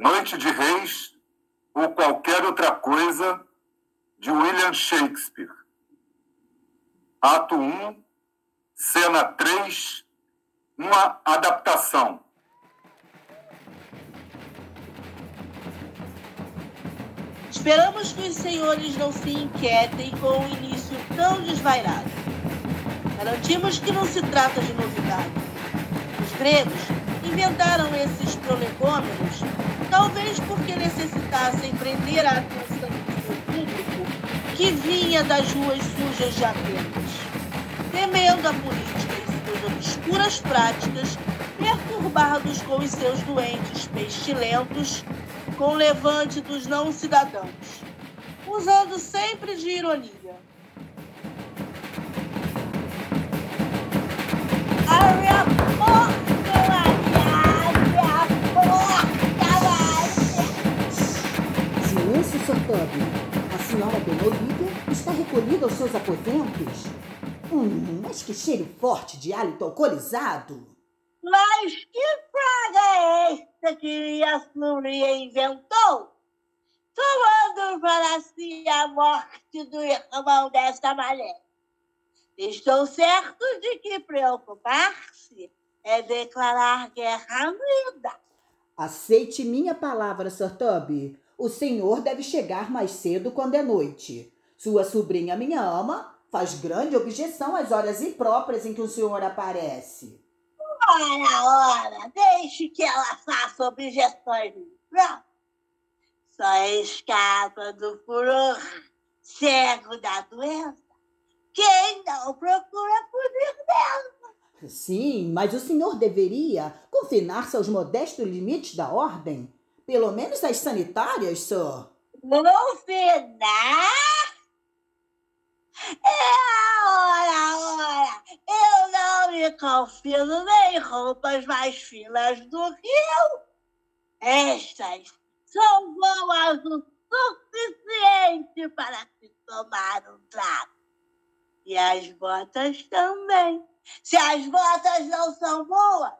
Noite de Reis ou qualquer outra coisa de William Shakespeare. Ato 1, cena 3, uma adaptação. Esperamos que os senhores não se inquietem com o início tão desvairado. Garantimos que não se trata de novidade. Os gregos inventaram esses prolegômenos, talvez porque necessitassem prender a atenção do público que vinha das ruas sujas de Atenas, temendo a política e suas obscuras práticas, perturbados com os seus doentes pestilentos com levante dos não cidadãos, usando sempre de ironia. Abre a Tubby. A senhora Benolívia está recolhida aos seus aposentos. Hum, mas que cheiro forte de hálito alcoolizado. Mas que praga é esta que a Súria inventou? Tomando para si a morte do irmão desta maneira. Estou certo de que preocupar-se é declarar guerra à vida. Aceite minha palavra, Sr. Tubby. O senhor deve chegar mais cedo quando é noite. Sua sobrinha, minha ama, faz grande objeção às horas impróprias em que o senhor aparece. Ora, ora, deixe que ela faça objeções. Não. Só escapa do furor cego da doença quem não procura fugir dela. Sim, mas o senhor deveria confinar-se aos modestos limites da ordem. Pelo menos as sanitárias, só. Confinar? É ora, ora, eu não me confino nem roupas mais finas do Rio. Estas são boas o suficiente para se tomar um trago. E as botas também. Se as botas não são boas,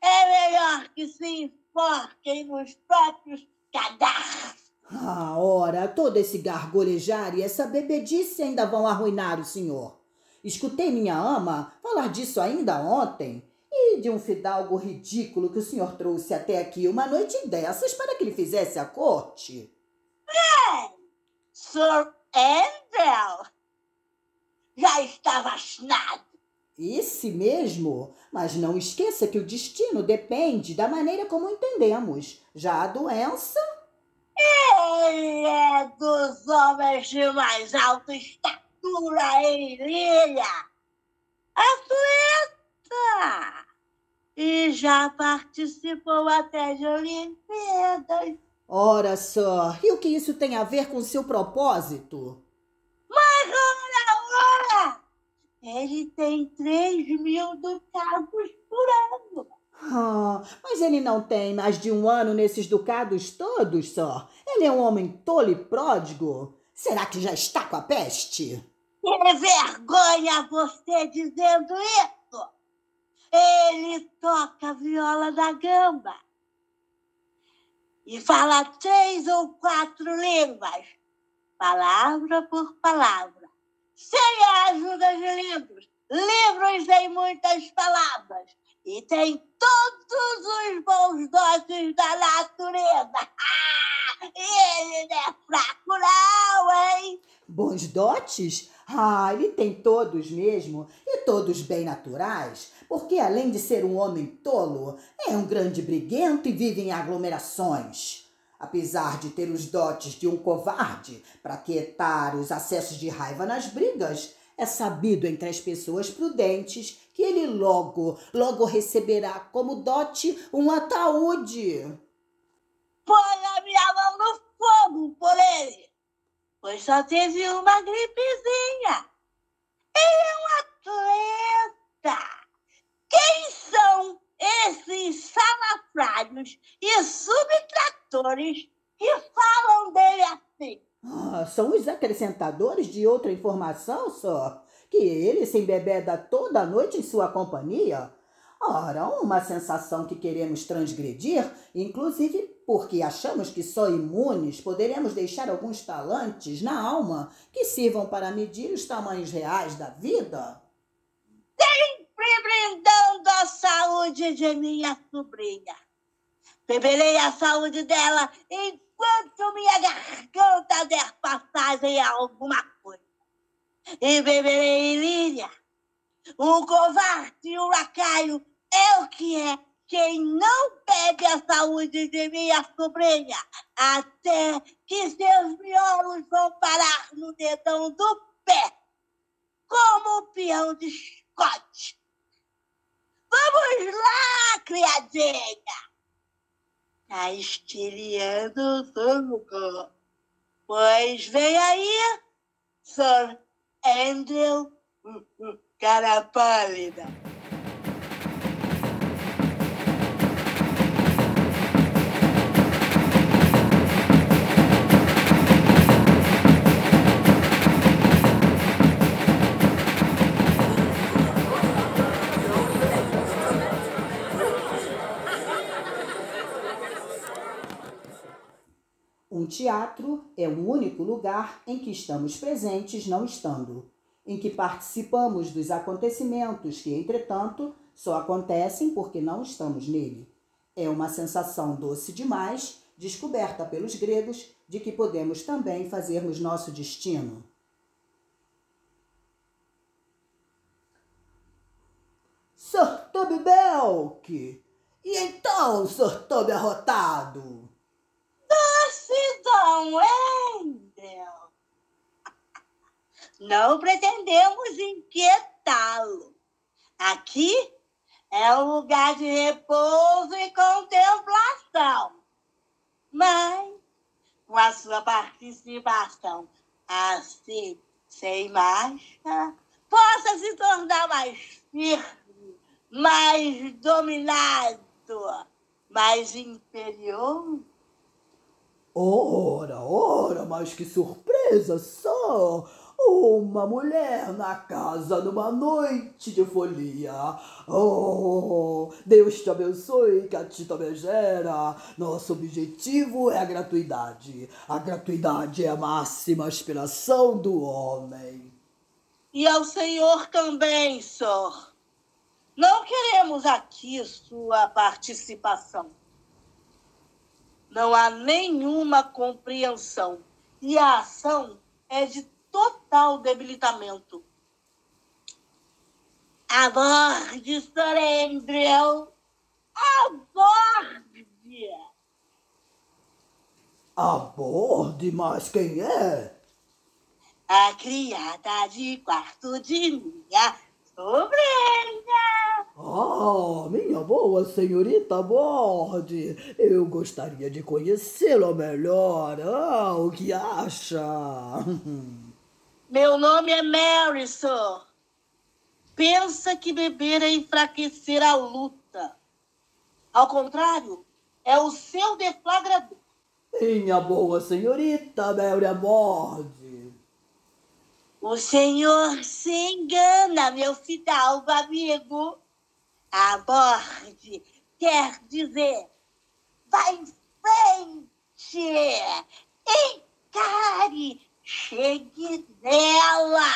é melhor que se enforquem nos próprios cadarços. Ah, ora, todo esse gargolejar e essa bebedice ainda vão arruinar o senhor. Escutei minha ama falar disso ainda ontem. E de um fidalgo ridículo que o senhor trouxe até aqui uma noite dessas para que lhe fizesse a corte. Sir Andrew já está vacinado. Esse mesmo? Mas não esqueça que o destino depende da maneira como entendemos. Já a doença. Ele é dos homens de mais alta estatura em Ilha. Atleta! E já participou até de Olimpíadas. Ora só, e o que isso tem a ver com seu propósito? Mas! Ele tem 3 mil ducados por ano. Ah, mas ele não tem mais de um ano nesses ducados todos só. Ele é um homem tolo e pródigo. Será que já está com a peste? Que vergonha você dizendo isso! Ele toca a viola da gamba e fala três ou quatro línguas, palavra por palavra, sem a ajuda de livros, livros em muitas palavras, e tem todos os bons dotes da natureza. Ah, ele não é fraco, não, hein? Bons dotes? Ah, ele tem todos mesmo, e todos bem naturais, porque além de ser um homem tolo, é um grande briguento e vive em aglomerações. Apesar de ter os dotes de um covarde para quietar os acessos de raiva nas brigas, é sabido entre as pessoas prudentes que ele logo, logo receberá como dote um ataúde. Põe a minha mão no fogo por ele, pois só teve uma gripezinha. Ele é um atleta. Quem são esses salafrários e subtratores que falam dele assim? Ah, são os acrescentadores de outra informação só? Que ele se embebeda toda a noite em sua companhia? Ora, uma sensação que queremos transgredir, inclusive porque achamos que só imunes poderemos deixar alguns talantes na alma que sirvam para medir os tamanhos reais da vida? Sempre brindando a saúde de minha sobrinha. Beberei a saúde dela enquanto minha garganta der passagem a alguma coisa. E beberei Líria. O covarde e o lacaio é o que é quem não bebe a saúde de minha sobrinha, até que seus miolos vão parar no dedão do pé, como o peão de Scott. Vamos lá, criadinha! Estilhando o suco. Pois vem aí, Sir Andrew, cara pálida. Teatro é o único lugar em que estamos presentes não estando, em que participamos dos acontecimentos que, entretanto, só acontecem porque não estamos nele. É uma sensação doce demais, descoberta pelos gregos, de que podemos também fazermos nosso destino. Sr. Toby Belk! E então, Sr. Toby arrotado? Sidão Wendel. Não pretendemos inquietá-lo. Aqui é um lugar de repouso e contemplação. Mas, com a sua participação assim, sem máscara, possa se tornar mais firme, mais dominado, mais imperioso Ora, ora, mas que surpresa só! Uma mulher na casa numa noite de folia. Oh, Deus te abençoe, Catita Megera. Nosso objetivo é a gratuidade. A gratuidade é a máxima aspiração do homem. E ao Senhor também, Senhor. Não queremos aqui sua participação não há nenhuma compreensão e a ação é de total debilitamento. Aborde, Sorendrel! Aborde! Aborde, mas quem é? A criada de quarto de minha sobrinha. Ah, minha boa senhorita Borde, eu gostaria de conhecê-la melhor. Ah, o que acha? Meu nome é Mary, sir. Pensa que beber é enfraquecer a luta. Ao contrário, é o seu deflagrador. Minha boa senhorita Mary Borde. O senhor se engana, meu fidalgo amigo. Aborde quer dizer, vá em frente, encare, chegue nela,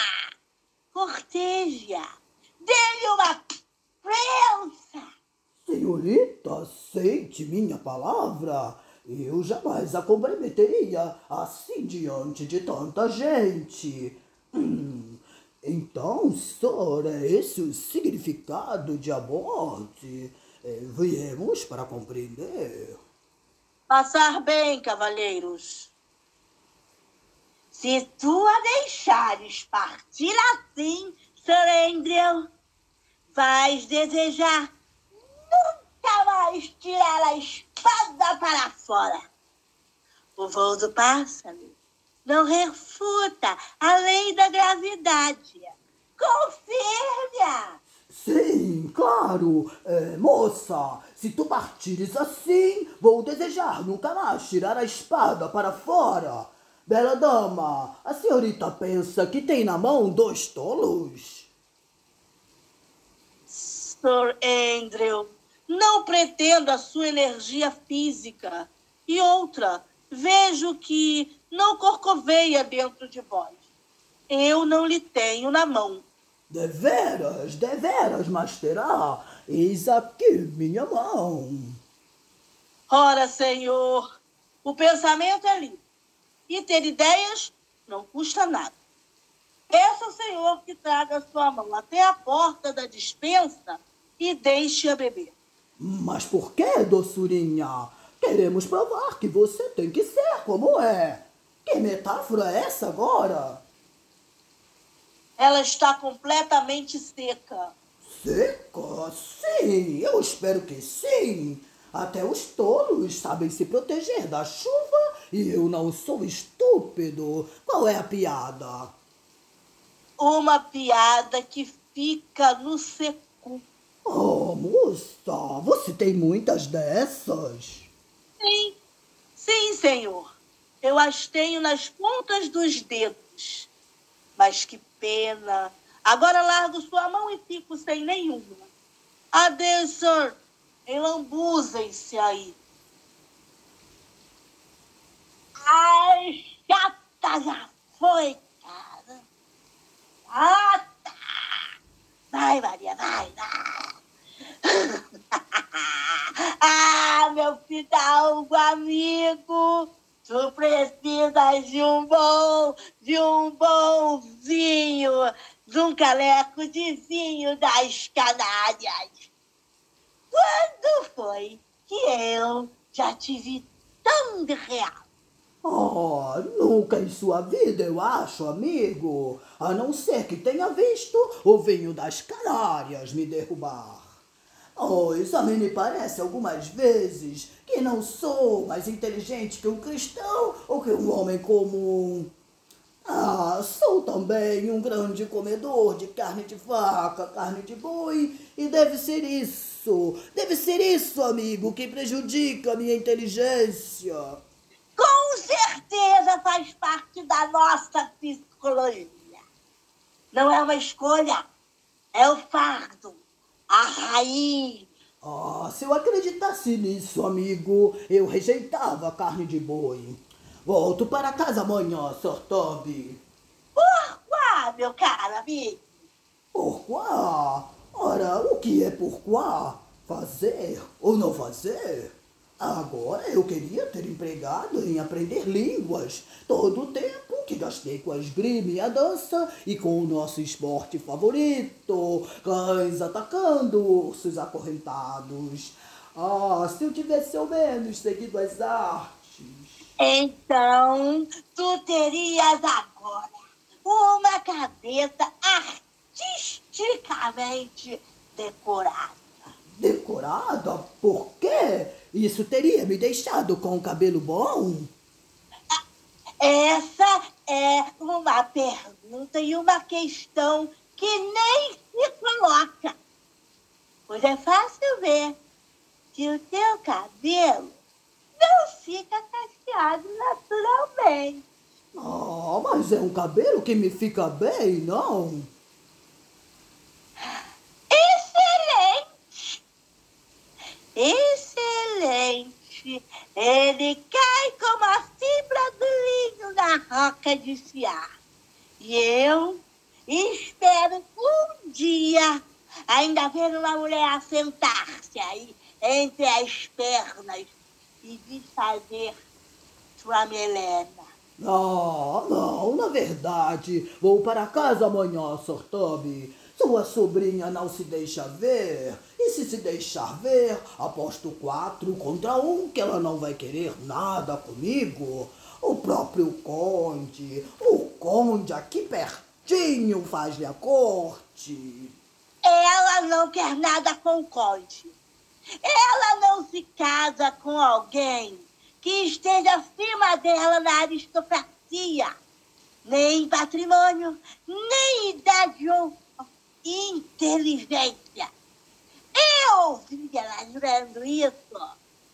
corteja, dê-lhe uma prensa. Senhorita, aceite minha palavra. Eu jamais a comprometeria assim diante de tanta gente. Hum, então, senhor, é esse o significado de aborte? É, viemos para compreender. Passar bem, cavalheiros. Se tu a deixares partir assim, Sir vais desejar nunca mais tirar a espada para fora. O voo do pássaro não refuta a lei da gravidade. Confirme-a! Sim, claro. É, moça, se tu partires assim, vou desejar nunca mais tirar a espada para fora. Bela dama, a senhorita pensa que tem na mão dois tolos? Sir Andrew. Não pretendo a sua energia física. E outra, vejo que não corcoveia dentro de vós. Eu não lhe tenho na mão. Deveras, deveras, mas terá. Eis aqui minha mão. Ora, senhor, o pensamento é livre. E ter ideias não custa nada. Peça ao senhor que traga sua mão até a porta da dispensa e deixe-a beber. Mas por que, doçurinha? Queremos provar que você tem que ser como é. Que metáfora é essa agora? Ela está completamente seca. Seca? Sim, eu espero que sim. Até os tolos sabem se proteger da chuva e eu não sou estúpido. Qual é a piada? Uma piada que fica no seco. Oh, moça, você tem muitas dessas? Sim, sim, senhor. Eu as tenho nas pontas dos dedos. Mas que pena. Agora largo sua mão e fico sem nenhuma. Adeus, senhor. Enlambuzem-se aí. Ai, chata já foi, cara. Chata! Vai, Maria, vai, vai. ah, meu fidalgo amigo, tu precisas de um bom, de um bom vinho, de um caleco de vinho das Canárias. Quando foi que eu tão de real? Oh, nunca em sua vida, eu acho, amigo. A não ser que tenha visto o vinho das Canárias me derrubar. Oh, isso a mim me parece algumas vezes que não sou mais inteligente que um cristão ou que um homem comum. Ah, sou também um grande comedor de carne de vaca, carne de boi, e deve ser isso, deve ser isso, amigo, que prejudica a minha inteligência. Com certeza faz parte da nossa psicologia. Não é uma escolha, é o fardo, a raiz. Ah, se eu acreditasse nisso, amigo, eu rejeitava a carne de boi. Volto para casa amanhã, Sr. Toby. Pourquoi, meu caro amigo? Pourquoi? Ora, o que é pourquoi? Fazer ou não fazer? Agora eu queria ter empregado em aprender línguas todo o tempo que gastei com a esgrima e a dança e com o nosso esporte favorito, cães atacando ursos acorrentados. Ah, se eu tivesse ao menos seguido as artes. Então, tu terias agora uma cabeça artisticamente decorada. Decorada? Por quê? Isso teria me deixado com o cabelo bom? Essa é uma pergunta e uma questão que nem se coloca. Pois é fácil ver que o teu cabelo não fica cacheado naturalmente. Ah, mas é um cabelo que me fica bem, não? Excelente! Excelente! Ele cai como a fibra do linho na roca de Siá. E eu espero um dia ainda ver uma mulher sentar-se aí entre as pernas e desfazer sua melena. Ah, não, na verdade, vou para casa amanhã, Sr. Toby. Sua sobrinha não se deixa ver. E se se deixar ver, aposto quatro contra um que ela não vai querer nada comigo. O próprio conde, o conde aqui pertinho faz-lhe a corte. Ela não quer nada com o conde. Ela não se casa com alguém que esteja acima dela na aristocracia, nem patrimônio, nem idade ou inteligência. Eu ela jurando isso.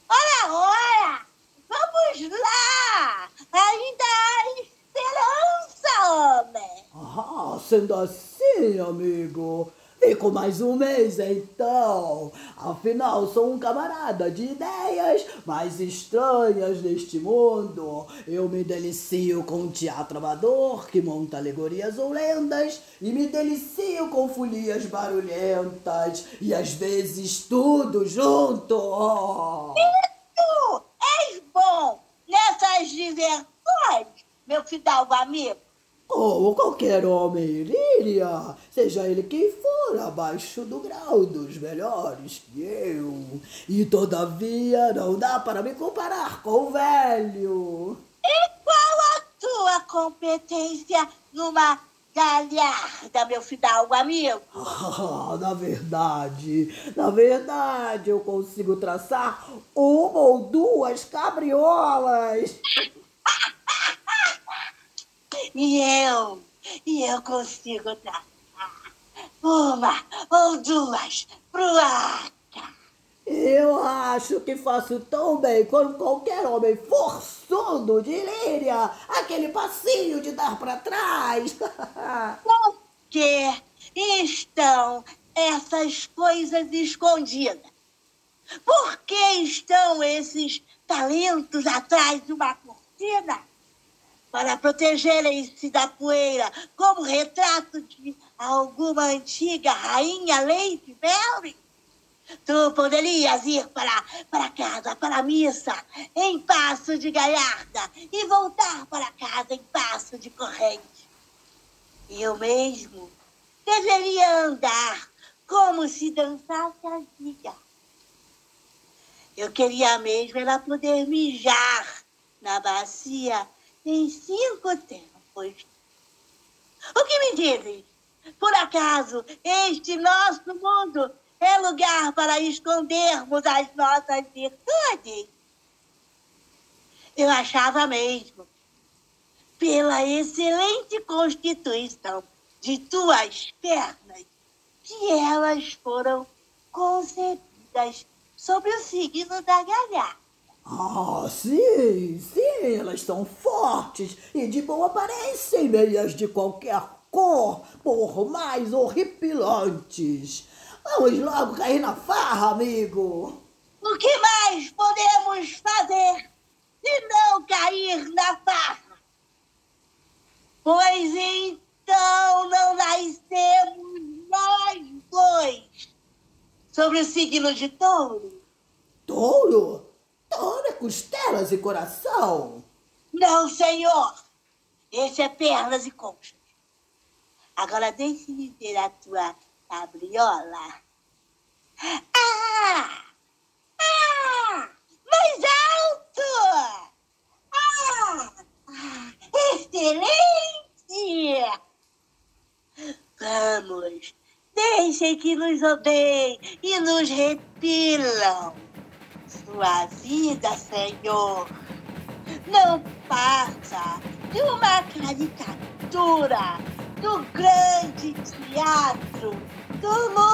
Ora, ora, vamos lá! Ainda há esperança, homem! Ah, sendo assim, amigo, Fico mais um mês então. Afinal, sou um camarada de ideias mais estranhas neste mundo. Eu me delicio com teatro amador que monta alegorias ou lendas e me delicio com folias barulhentas e às vezes tudo junto. Isso! És bom nessas diversões, meu fidalgo amigo. Como qualquer homem iria, seja ele quem for, abaixo do grau dos melhores que eu. E todavia não dá para me comparar com o velho. E qual a tua competência numa galharda, meu fidalgo amigo? Ah, na verdade, na verdade, eu consigo traçar uma ou duas cabriolas. E eu, e eu consigo traçar uma ou duas pro ar. Eu acho que faço tão bem quanto qualquer homem forçudo de Líria. Aquele passinho de dar para trás. Por que estão essas coisas escondidas? Por que estão esses talentos atrás de uma cortina? Para protegerem-se da poeira, como retrato de alguma antiga rainha Lady Mary? Tu poderias ir para, para casa, para a missa, em passo de galharda, e voltar para casa em passo de corrente. Eu mesmo deveria andar como se dançasse a vida. Eu queria mesmo era poder mijar na bacia em cinco tempos. O que me dizes? Por acaso este nosso mundo é lugar para escondermos as nossas virtudes? Eu achava mesmo, pela excelente constituição de tuas pernas, que elas foram concebidas sob o signo da galharda. Ah, sim, sim, elas são fortes e de boa aparência meias de qualquer cor, por mais horripilantes. Vamos logo cair na farra, amigo. O que mais podemos fazer se não cair na farra? Pois então não nascemos nós dois sobre o signo de touro. Touro? É costelas e coração? Não, senhor. Esse é pernas e conchas. Agora deixe-me ver a tua cabriola. Ah! Ah! Mais alto! Ah! Excelente! Vamos, deixem que nos odeiem e nos repilam. Sua vida, Senhor, não passa de uma caricatura do grande teatro do mundo!